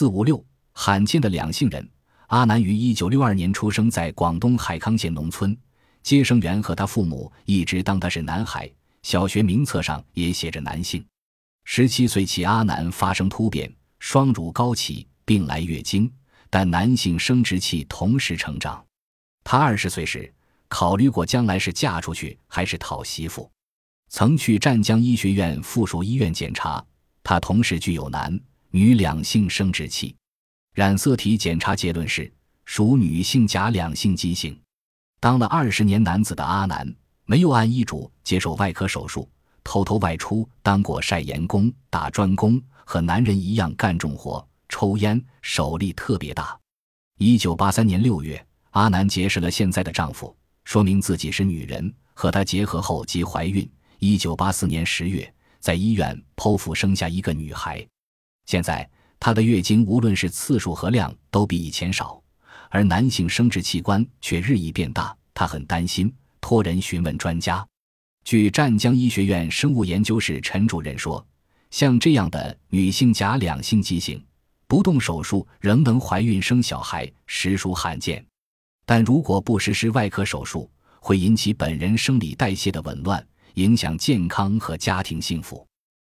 四五六，罕见的两性人。阿南于一九六二年出生在广东海康县农村，接生员和他父母一直当他是男孩，小学名册上也写着男性。十七岁起，阿南发生突变，双乳高起，并来月经，但男性生殖器同时成长。他二十岁时，考虑过将来是嫁出去还是讨媳妇，曾去湛江医学院附属医院检查，他同时具有男女两性生殖器。染色体检查结论是属女性假两性畸形。当了二十年男子的阿南，没有按医嘱接受外科手术，偷偷外出当过晒盐工、打砖工，和男人一样干重活、抽烟，手力特别大。一九八三年六月。阿南结识了现在的丈夫，说明自己是女人，和他结合后即怀孕。一九八四年十月，在医院剖腹生下一个女孩。现在她的月经无论是次数和量都比以前少，而男性生殖器官却日益变大。她很担心，托人询问专家。据湛江医学院生物研究室陈主任说，像这样的女性假两性畸形，不动手术仍能怀孕生小孩，实属罕见。但如果不实施外科手术，会引起本人生理代谢的紊乱，影响健康和家庭幸福。